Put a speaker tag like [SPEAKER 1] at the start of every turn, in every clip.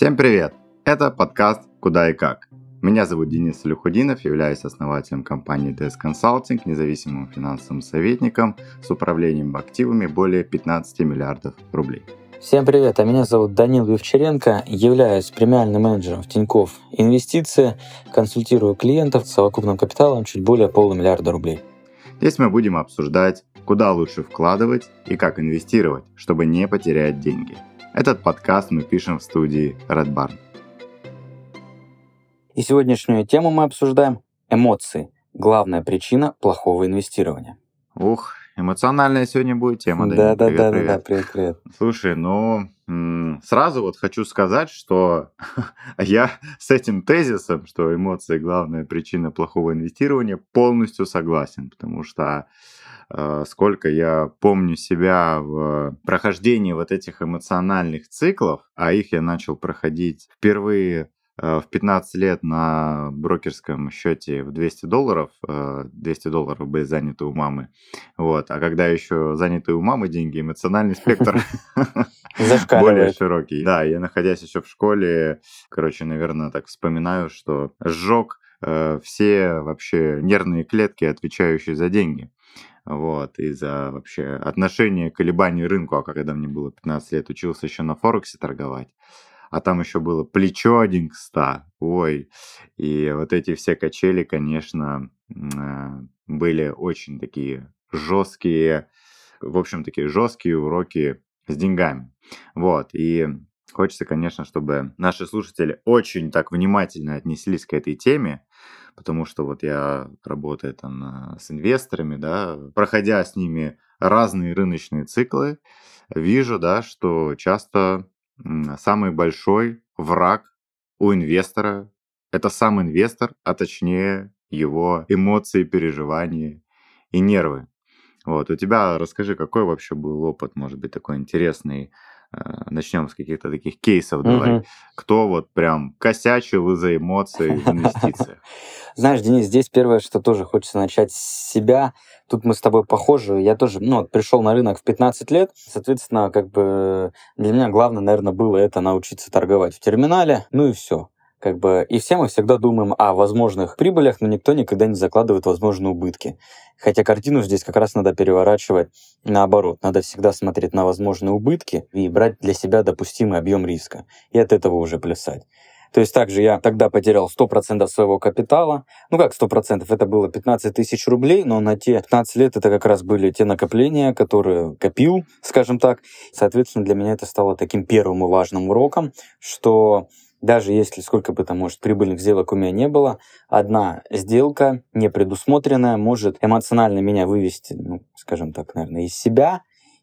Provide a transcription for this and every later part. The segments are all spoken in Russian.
[SPEAKER 1] Всем привет! Это подкаст «Куда и как». Меня зовут Денис Люхудинов, являюсь основателем компании DS Consulting, независимым финансовым советником с управлением активами более 15 миллиардов рублей.
[SPEAKER 2] Всем привет, а меня зовут Данил Вивчаренко, являюсь премиальным менеджером в Тинькофф Инвестиции, консультирую клиентов с совокупным капиталом чуть более полумиллиарда рублей.
[SPEAKER 1] Здесь мы будем обсуждать, куда лучше вкладывать и как инвестировать, чтобы не потерять деньги. Этот подкаст мы пишем в студии Red Barn.
[SPEAKER 2] И сегодняшнюю тему мы обсуждаем эмоции. Главная причина плохого инвестирования.
[SPEAKER 1] Ух, эмоциональная сегодня будет тема.
[SPEAKER 2] Да, да, да, да, да, привет, привет.
[SPEAKER 1] Слушай, ну сразу вот хочу сказать, что я с этим тезисом, что эмоции главная причина плохого инвестирования, полностью согласен, потому что сколько я помню себя в прохождении вот этих эмоциональных циклов, а их я начал проходить впервые Э, в 15 лет на брокерском счете в 200 долларов, 200 э, долларов были заняты у мамы, вот, а когда еще заняты у мамы деньги, эмоциональный спектр более широкий. Да, я находясь еще в школе, короче, наверное, так вспоминаю, что сжег э, все вообще нервные клетки, отвечающие за деньги вот, и за вообще отношение к колебанию рынку, а когда мне было 15 лет, учился еще на Форексе торговать, а там еще было плечо один к 100, ой, и вот эти все качели, конечно, были очень такие жесткие, в общем, такие жесткие уроки с деньгами, вот, и Хочется, конечно, чтобы наши слушатели очень так внимательно отнеслись к этой теме, потому что вот я работаю там с инвесторами, да, проходя с ними разные рыночные циклы, вижу, да, что часто самый большой враг у инвестора – это сам инвестор, а точнее его эмоции, переживания и нервы. Вот, у тебя расскажи, какой вообще был опыт, может быть, такой интересный начнем с каких-то таких кейсов давай. Угу. Кто вот прям косячил из-за эмоций в инвестициях?
[SPEAKER 2] Знаешь, Денис, здесь первое, что тоже хочется начать с себя. Тут мы с тобой похожи. Я тоже, ну, пришел на рынок в 15 лет. Соответственно, как бы для меня главное, наверное, было это научиться торговать в терминале. Ну и все. Как бы, и все мы всегда думаем о возможных прибылях, но никто никогда не закладывает возможные убытки. Хотя картину здесь как раз надо переворачивать наоборот. Надо всегда смотреть на возможные убытки и брать для себя допустимый объем риска. И от этого уже плясать. То есть также я тогда потерял 100% своего капитала. Ну как 100%? Это было 15 тысяч рублей, но на те 15 лет это как раз были те накопления, которые копил, скажем так. Соответственно, для меня это стало таким первым и важным уроком, что даже если сколько бы там, может, прибыльных сделок у меня не было, одна сделка не предусмотренная может эмоционально меня вывести, ну, скажем так, наверное, из себя,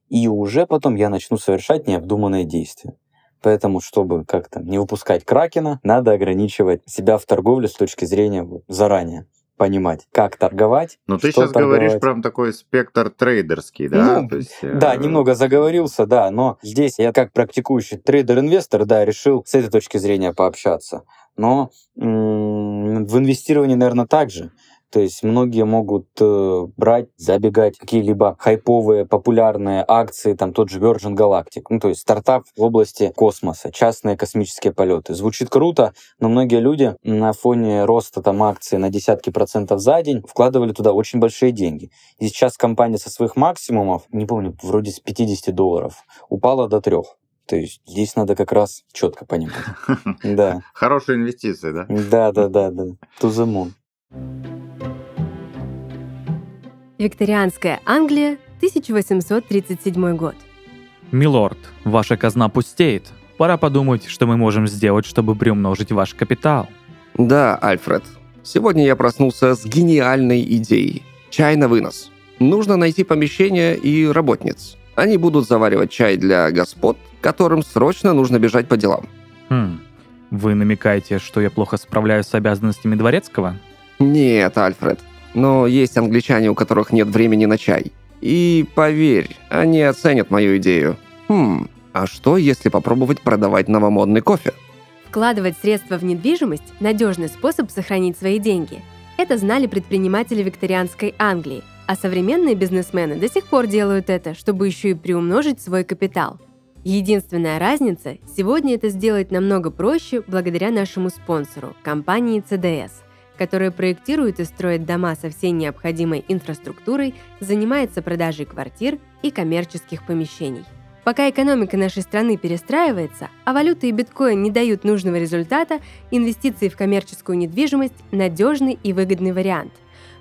[SPEAKER 2] и уже потом я начну совершать необдуманные действия. Поэтому, чтобы как-то не выпускать кракена, надо ограничивать себя в торговле с точки зрения заранее понимать, как торговать.
[SPEAKER 1] Но ты сейчас торговать. говоришь прям такой спектр трейдерский, да?
[SPEAKER 2] Ну, есть, да, э... немного заговорился, да, но здесь я как практикующий трейдер-инвестор, да, решил с этой точки зрения пообщаться. Но м- в инвестировании, наверное, так же. То есть многие могут э, брать, забегать какие-либо хайповые, популярные акции, там тот же Virgin Galactic, ну то есть стартап в области космоса, частные космические полеты. Звучит круто, но многие люди на фоне роста там акций на десятки процентов за день вкладывали туда очень большие деньги. И сейчас компания со своих максимумов, не помню, вроде с 50 долларов, упала до трех. То есть здесь надо как раз четко понимать. Да.
[SPEAKER 1] Хорошие инвестиции, да?
[SPEAKER 2] Да, да, да, да. To the moon.
[SPEAKER 3] Викторианская Англия, 1837 год.
[SPEAKER 4] Милорд, ваша казна пустеет. Пора подумать, что мы можем сделать, чтобы приумножить ваш капитал.
[SPEAKER 5] Да, Альфред. Сегодня я проснулся с гениальной идеей. Чай на вынос. Нужно найти помещение и работниц. Они будут заваривать чай для господ, которым срочно нужно бежать по делам.
[SPEAKER 4] Хм. Вы намекаете, что я плохо справляюсь с обязанностями дворецкого?
[SPEAKER 5] Нет, Альфред. Но есть англичане, у которых нет времени на чай. И поверь, они оценят мою идею. Хм, а что, если попробовать продавать новомодный кофе?
[SPEAKER 3] Вкладывать средства в недвижимость – надежный способ сохранить свои деньги. Это знали предприниматели викторианской Англии, а современные бизнесмены до сих пор делают это, чтобы еще и приумножить свой капитал. Единственная разница – сегодня это сделать намного проще благодаря нашему спонсору – компании CDS, которая проектирует и строит дома со всей необходимой инфраструктурой, занимается продажей квартир и коммерческих помещений. Пока экономика нашей страны перестраивается, а валюта и биткоин не дают нужного результата, инвестиции в коммерческую недвижимость – надежный и выгодный вариант.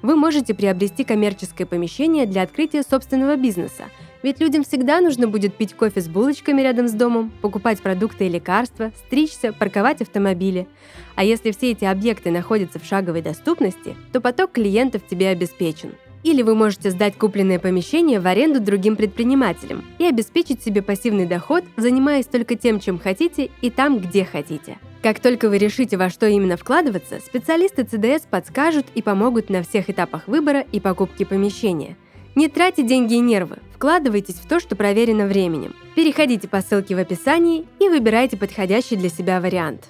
[SPEAKER 3] Вы можете приобрести коммерческое помещение для открытия собственного бизнеса, ведь людям всегда нужно будет пить кофе с булочками рядом с домом, покупать продукты и лекарства, стричься, парковать автомобили. А если все эти объекты находятся в шаговой доступности, то поток клиентов тебе обеспечен – или вы можете сдать купленное помещение в аренду другим предпринимателям и обеспечить себе пассивный доход, занимаясь только тем, чем хотите и там, где хотите. Как только вы решите, во что именно вкладываться, специалисты CDS подскажут и помогут на всех этапах выбора и покупки помещения. Не тратьте деньги и нервы, вкладывайтесь в то, что проверено временем. Переходите по ссылке в описании и выбирайте подходящий для себя вариант.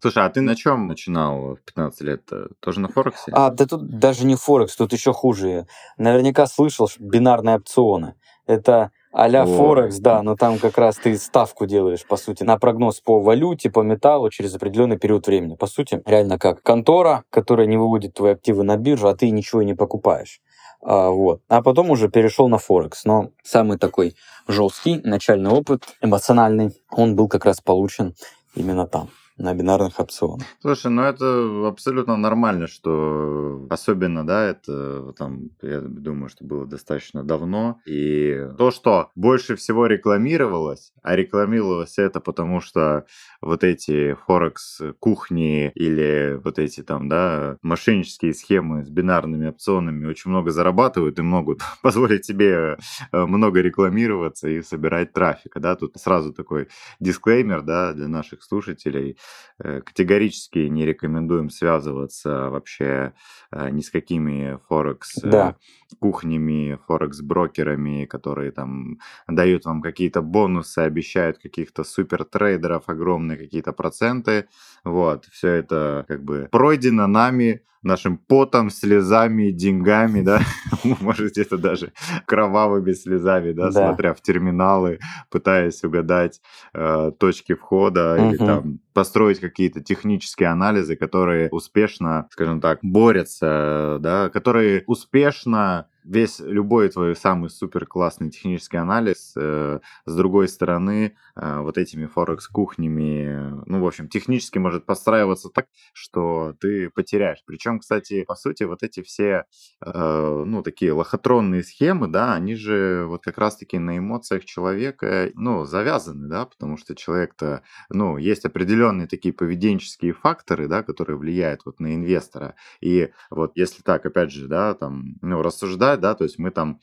[SPEAKER 1] Слушай, а ты на чем начинал в 15 лет? Тоже на Форексе?
[SPEAKER 2] А, да тут даже не Форекс, тут еще хуже. Наверняка слышал бинарные опционы. Это а-ля Форекс, да, но там как раз ты ставку делаешь, по сути, на прогноз по валюте, по металлу через определенный период времени. По сути, реально как контора, которая не выводит твои активы на биржу, а ты ничего не покупаешь. А, вот. а потом уже перешел на Форекс. Но самый такой жесткий начальный опыт, эмоциональный, он был как раз получен именно там на бинарных опционах.
[SPEAKER 1] Слушай, ну это абсолютно нормально, что особенно, да, это там, я думаю, что было достаточно давно. И то, что больше всего рекламировалось, а рекламировалось это потому, что вот эти Форекс кухни или вот эти там, да, мошеннические схемы с бинарными опционами очень много зарабатывают и могут позволить себе э, много рекламироваться и собирать трафика, да, тут сразу такой дисклеймер, да, для наших слушателей, категорически не рекомендуем связываться вообще э, ни с какими форекс э, да. кухнями, форекс брокерами, которые там дают вам какие-то бонусы, обещают каких-то супер трейдеров огромные какие-то проценты. Вот, все это как бы пройдено нами, нашим потом, слезами, деньгами, да, может где-то даже кровавыми слезами, да, да, смотря в терминалы, пытаясь угадать э, точки входа угу. или там построить какие-то технические анализы, которые успешно, скажем так, борются, да, которые успешно весь любой твой самый супер классный технический анализ, э, с другой стороны, э, вот этими форекс кухнями, ну, в общем, технически может подстраиваться так, что ты потеряешь. Причем, кстати, по сути, вот эти все, э, ну, такие лохотронные схемы, да, они же вот как раз-таки на эмоциях человека, ну, завязаны, да, потому что человек-то, ну, есть определенные такие поведенческие факторы, да, которые влияют вот на инвестора. И вот если так, опять же, да, там, ну, рассуждать обсуждать, да, то есть мы там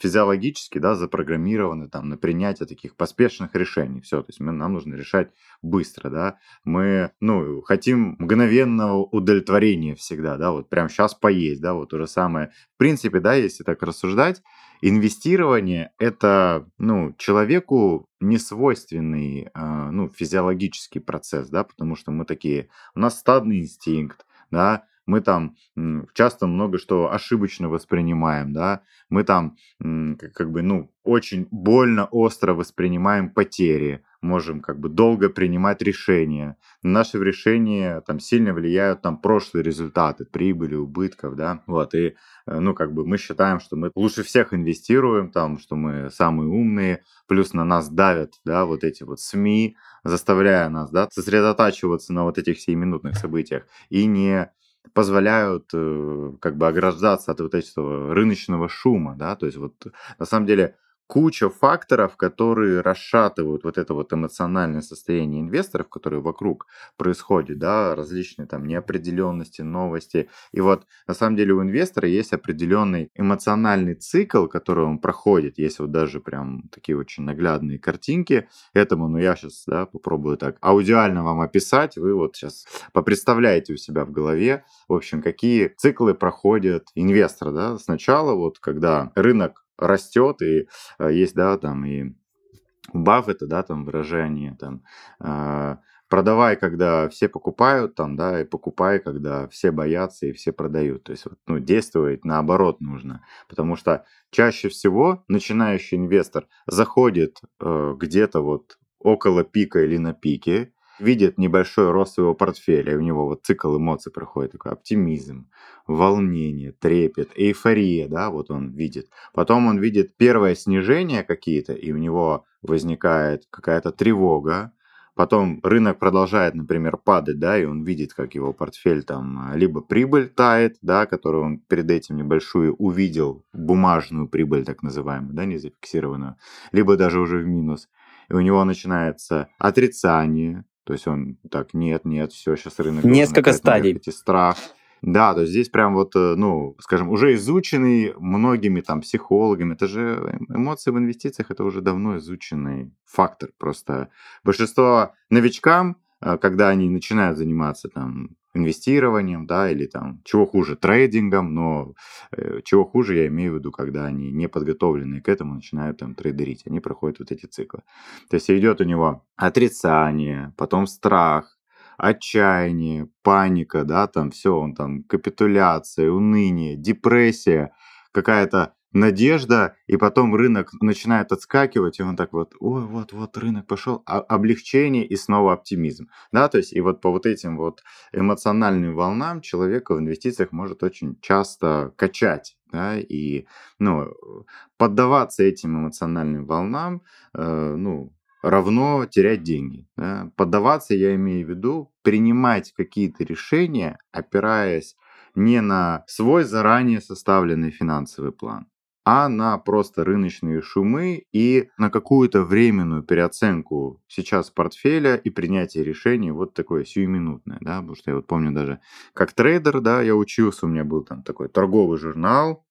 [SPEAKER 1] физиологически, да, запрограммированы там на принятие таких поспешных решений, все, то есть мы, нам нужно решать быстро, да, мы, ну, хотим мгновенного удовлетворения всегда, да, вот прям сейчас поесть, да, вот то же самое. В принципе, да, если так рассуждать, инвестирование это, ну, человеку не свойственный, э, ну, физиологический процесс, да, потому что мы такие, у нас стадный инстинкт, да, мы там часто много что ошибочно воспринимаем, да, мы там как бы, ну, очень больно, остро воспринимаем потери, можем как бы долго принимать решения. Наши решения там сильно влияют там прошлые результаты, прибыли, убытков, да, вот, и, э, ну, как бы мы считаем, что мы лучше всех инвестируем, там, что мы самые умные, плюс на нас давят, да, вот эти вот СМИ, заставляя нас, да, сосредотачиваться на вот этих сиюминутных событиях и не позволяют э, как бы ограждаться от вот этого рыночного шума, да, то есть вот на самом деле куча факторов, которые расшатывают вот это вот эмоциональное состояние инвесторов, которые вокруг происходят, да, различные там неопределенности, новости. И вот на самом деле у инвестора есть определенный эмоциональный цикл, который он проходит. Есть вот даже прям такие очень наглядные картинки этому, но я сейчас, да, попробую так аудиально вам описать. Вы вот сейчас попредставляете у себя в голове, в общем, какие циклы проходят инвестор, да. Сначала вот, когда рынок растет, и э, есть, да, там и Баффета, да, там выражение, там, э, продавай, когда все покупают, там, да, и покупай, когда все боятся и все продают. То есть, ну, действовать наоборот нужно. Потому что чаще всего начинающий инвестор заходит э, где-то вот около пика или на пике, видит небольшой рост своего портфеля, и у него вот цикл эмоций проходит, такой оптимизм, волнение, трепет, эйфория, да, вот он видит. Потом он видит первое снижение какие-то, и у него возникает какая-то тревога, Потом рынок продолжает, например, падать, да, и он видит, как его портфель там а, либо прибыль тает, да, которую он перед этим небольшую увидел, бумажную прибыль так называемую, да, не зафиксированную, либо даже уже в минус. И у него начинается отрицание, то есть он так, нет, нет, все, сейчас рынок...
[SPEAKER 2] Несколько стадий.
[SPEAKER 1] Эти страх. Да, то есть здесь прям вот, э, ну, скажем, уже изученный многими там психологами. Это же эмоции в инвестициях, это уже давно изученный фактор. Просто большинство новичкам, э, когда они начинают заниматься там инвестированием, да, или там, чего хуже, трейдингом, но э, чего хуже я имею в виду, когда они не подготовленные к этому начинают там трейдерить, они проходят вот эти циклы. То есть идет у него отрицание, потом страх, отчаяние, паника, да, там все, он там капитуляция, уныние, депрессия, какая-то надежда, и потом рынок начинает отскакивать, и он так вот, ой, вот, вот рынок пошел, а облегчение и снова оптимизм, да, то есть и вот по вот этим вот эмоциональным волнам человека в инвестициях может очень часто качать, да, и, ну, поддаваться этим эмоциональным волнам, э, ну, равно терять деньги. Да? Поддаваться, я имею в виду, принимать какие-то решения, опираясь не на свой заранее составленный финансовый план, а на просто рыночные шумы и на какую-то временную переоценку сейчас портфеля и принятие решений вот такое сиюминутное, да, потому что я вот помню даже как трейдер, да, я учился, у меня был там такой торговый журнал,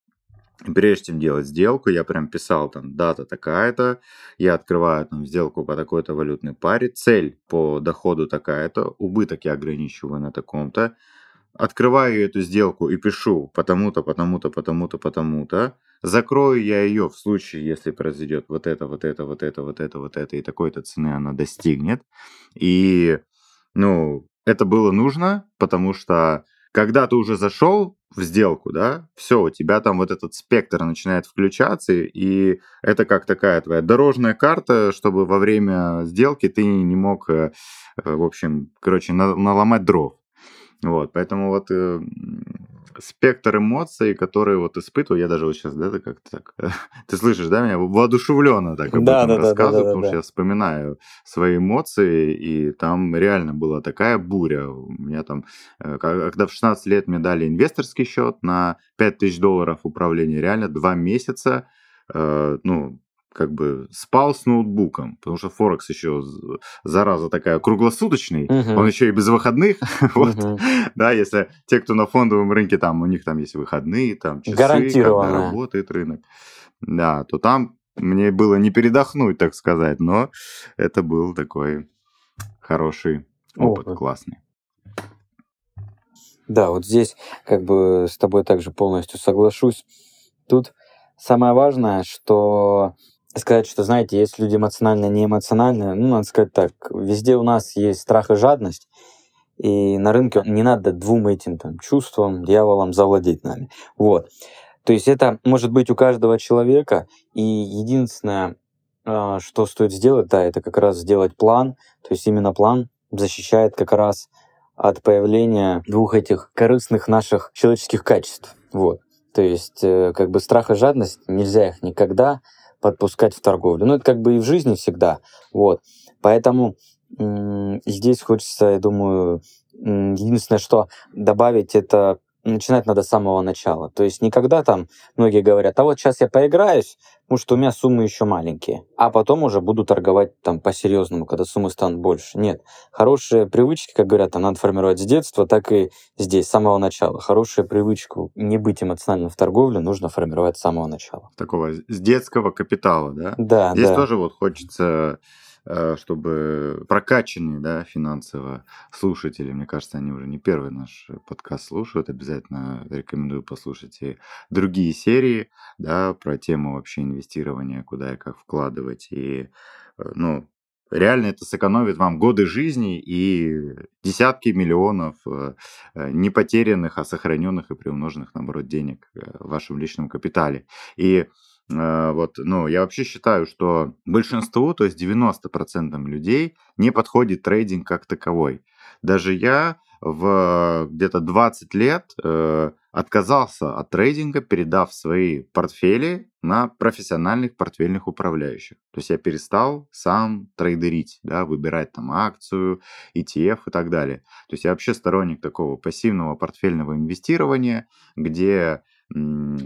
[SPEAKER 1] прежде чем делать сделку, я прям писал там дата такая-то, я открываю там сделку по такой-то валютной паре, цель по доходу такая-то, убыток я ограничиваю на таком-то, открываю эту сделку и пишу потому-то, потому-то, потому-то, потому-то, закрою я ее в случае, если произойдет вот это, вот это, вот это, вот это, вот это, и такой-то цены она достигнет. И, ну, это было нужно, потому что когда ты уже зашел в сделку, да, все, у тебя там вот этот спектр начинает включаться, и это как такая твоя дорожная карта, чтобы во время сделки ты не мог, э, э, в общем, короче, наломать дров. Вот, поэтому вот э, спектр эмоций, которые вот испытываю, я даже вот сейчас, да, как-то так, ты слышишь, да, меня воодушевленно так об да, этом да, рассказываю, да, да, потому да, что я вспоминаю свои эмоции, и там реально была такая буря. У меня там, э, когда в 16 лет мне дали инвесторский счет на 5000 долларов управления, реально два месяца, э, ну, как бы спал с ноутбуком, потому что Форекс еще зараза такая круглосуточный, uh-huh. он еще и без выходных, вот, uh-huh. да, если те, кто на фондовом рынке, там у них там есть выходные, там часы, когда работает рынок, да, то там мне было не передохнуть, так сказать, но это был такой хороший опыт, опыт. классный.
[SPEAKER 2] Да, вот здесь как бы с тобой также полностью соглашусь. Тут самое важное, что сказать, что, знаете, есть люди эмоциональные, не эмоциональные. Ну, надо сказать так, везде у нас есть страх и жадность, и на рынке не надо двум этим там, чувствам, дьяволам завладеть нами. Вот. То есть это может быть у каждого человека, и единственное, а, что стоит сделать, да, это как раз сделать план, то есть именно план защищает как раз от появления двух этих корыстных наших человеческих качеств. Вот. То есть э, как бы страх и жадность, нельзя их никогда подпускать в торговлю. Ну, это как бы и в жизни всегда. Вот. Поэтому здесь хочется, я думаю, единственное, что добавить, это начинать надо с самого начала. То есть никогда там многие говорят, а вот сейчас я поиграюсь, потому что у меня суммы еще маленькие, а потом уже буду торговать там по-серьезному, когда суммы станут больше. Нет. Хорошие привычки, как говорят, там надо формировать с детства, так и здесь, с самого начала. Хорошую привычку не быть эмоциональным в торговле нужно формировать с самого начала.
[SPEAKER 1] Такого с детского капитала, да?
[SPEAKER 2] Да,
[SPEAKER 1] Здесь
[SPEAKER 2] да.
[SPEAKER 1] тоже вот хочется чтобы прокачанные да, финансово слушатели, мне кажется, они уже не первый наш подкаст слушают, обязательно рекомендую послушать и другие серии да, про тему вообще инвестирования, куда и как вкладывать. И, э, ну, реально это сэкономит вам годы жизни и десятки миллионов э, э, не потерянных, а сохраненных и приумноженных, наоборот, денег в вашем личном капитале. И вот, ну, я вообще считаю, что большинству, то есть 90% людей не подходит трейдинг как таковой. Даже я в где-то 20 лет э, отказался от трейдинга, передав свои портфели на профессиональных портфельных управляющих. То есть я перестал сам трейдерить, да, выбирать там акцию, ETF и так далее. То есть я вообще сторонник такого пассивного портфельного инвестирования, где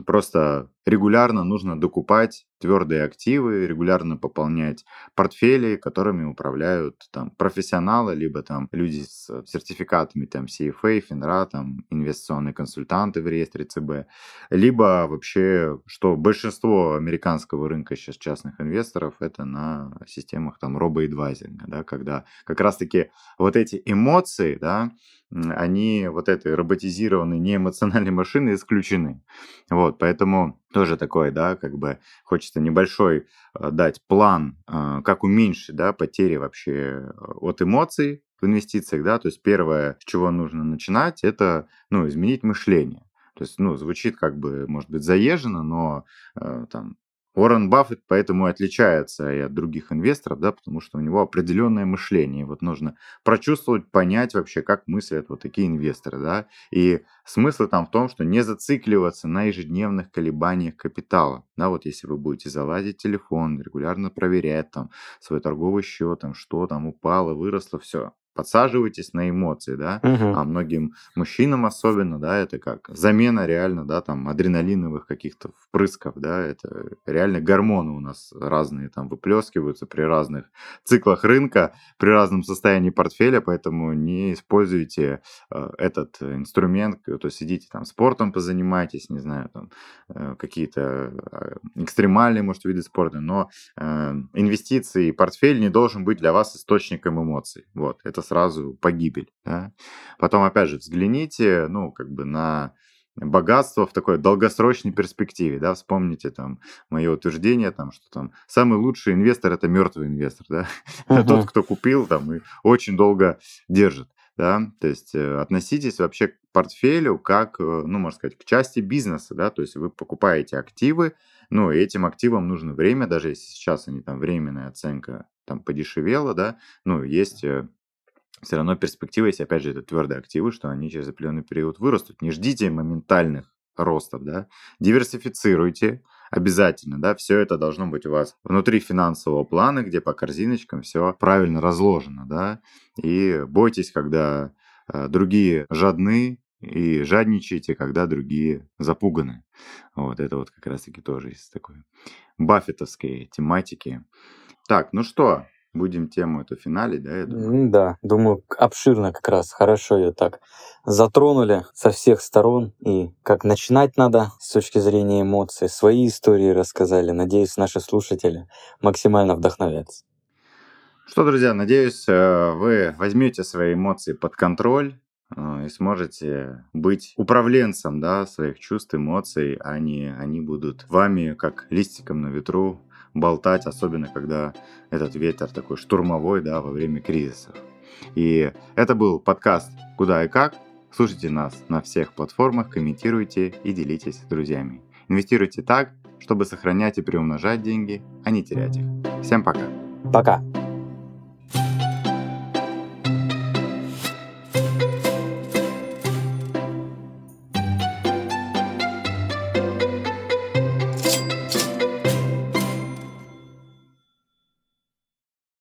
[SPEAKER 1] Просто регулярно нужно докупать твердые активы, регулярно пополнять портфели, которыми управляют там профессионалы, либо там люди с сертификатами там CFA, FINRA, там инвестиционные консультанты в реестре ЦБ, либо вообще, что большинство американского рынка сейчас частных инвесторов это на системах там робоэдвайзинга, да, когда как раз-таки вот эти эмоции, да, они вот этой роботизированной неэмоциональной машины исключены. Вот, поэтому тоже такой, да, как бы хочется небольшой э, дать план, э, как уменьшить, да, потери вообще э, от эмоций в инвестициях, да, то есть первое, с чего нужно начинать, это, ну, изменить мышление. То есть, ну, звучит как бы, может быть, заезжено, но э, там Уоррен Баффет поэтому и отличается и от других инвесторов, да, потому что у него определенное мышление. Вот нужно прочувствовать, понять вообще, как мыслят вот такие инвесторы, да. И смысл там в том, что не зацикливаться на ежедневных колебаниях капитала. Да, вот если вы будете залазить телефон, регулярно проверять там свой торговый счет, там что там упало, выросло, все подсаживайтесь на эмоции, да, угу. а многим мужчинам особенно, да, это как замена реально, да, там адреналиновых каких-то впрысков, да, это реально гормоны у нас разные там выплескиваются при разных циклах рынка, при разном состоянии портфеля, поэтому не используйте э, этот инструмент, то есть идите там спортом позанимайтесь, не знаю, там э, какие-то э, экстремальные, может, виды спорта, но э, инвестиции, портфель не должен быть для вас источником эмоций, вот, это сразу погибель. Да? Потом, опять же, взгляните, ну, как бы на богатство в такой долгосрочной перспективе, да, вспомните там мое утверждение, там, что там самый лучший инвестор это мертвый инвестор, да, uh-huh. тот, кто купил там и очень долго держит, да, то есть э, относитесь вообще к портфелю как, э, ну, можно сказать, к части бизнеса, да, то есть вы покупаете активы, ну, и этим активам нужно время, даже если сейчас они там временная оценка там подешевела, да, ну, есть э, все равно перспектива есть, опять же, это твердые активы, что они через определенный период вырастут. Не ждите моментальных ростов, да, диверсифицируйте обязательно, да, все это должно быть у вас внутри финансового плана, где по корзиночкам все правильно разложено, да, и бойтесь, когда э, другие жадны, и жадничайте, когда другие запуганы. Вот это вот как раз-таки тоже из такой баффетовской тематики. Так, ну что, будем тему эту финалить, да, я
[SPEAKER 2] думаю? Да, думаю, обширно как раз, хорошо ее так затронули со всех сторон, и как начинать надо с точки зрения эмоций, свои истории рассказали. Надеюсь, наши слушатели максимально вдохновятся.
[SPEAKER 1] Что, друзья, надеюсь, э, вы возьмете свои эмоции под контроль, э, и сможете быть управленцем да, своих чувств, эмоций, а не они будут вами, как листиком на ветру, болтать, особенно когда этот ветер такой штурмовой, да, во время кризисов. И это был подкаст «Куда и как». Слушайте нас на всех платформах, комментируйте и делитесь с друзьями. Инвестируйте так, чтобы сохранять и приумножать деньги, а не терять их. Всем пока.
[SPEAKER 2] Пока.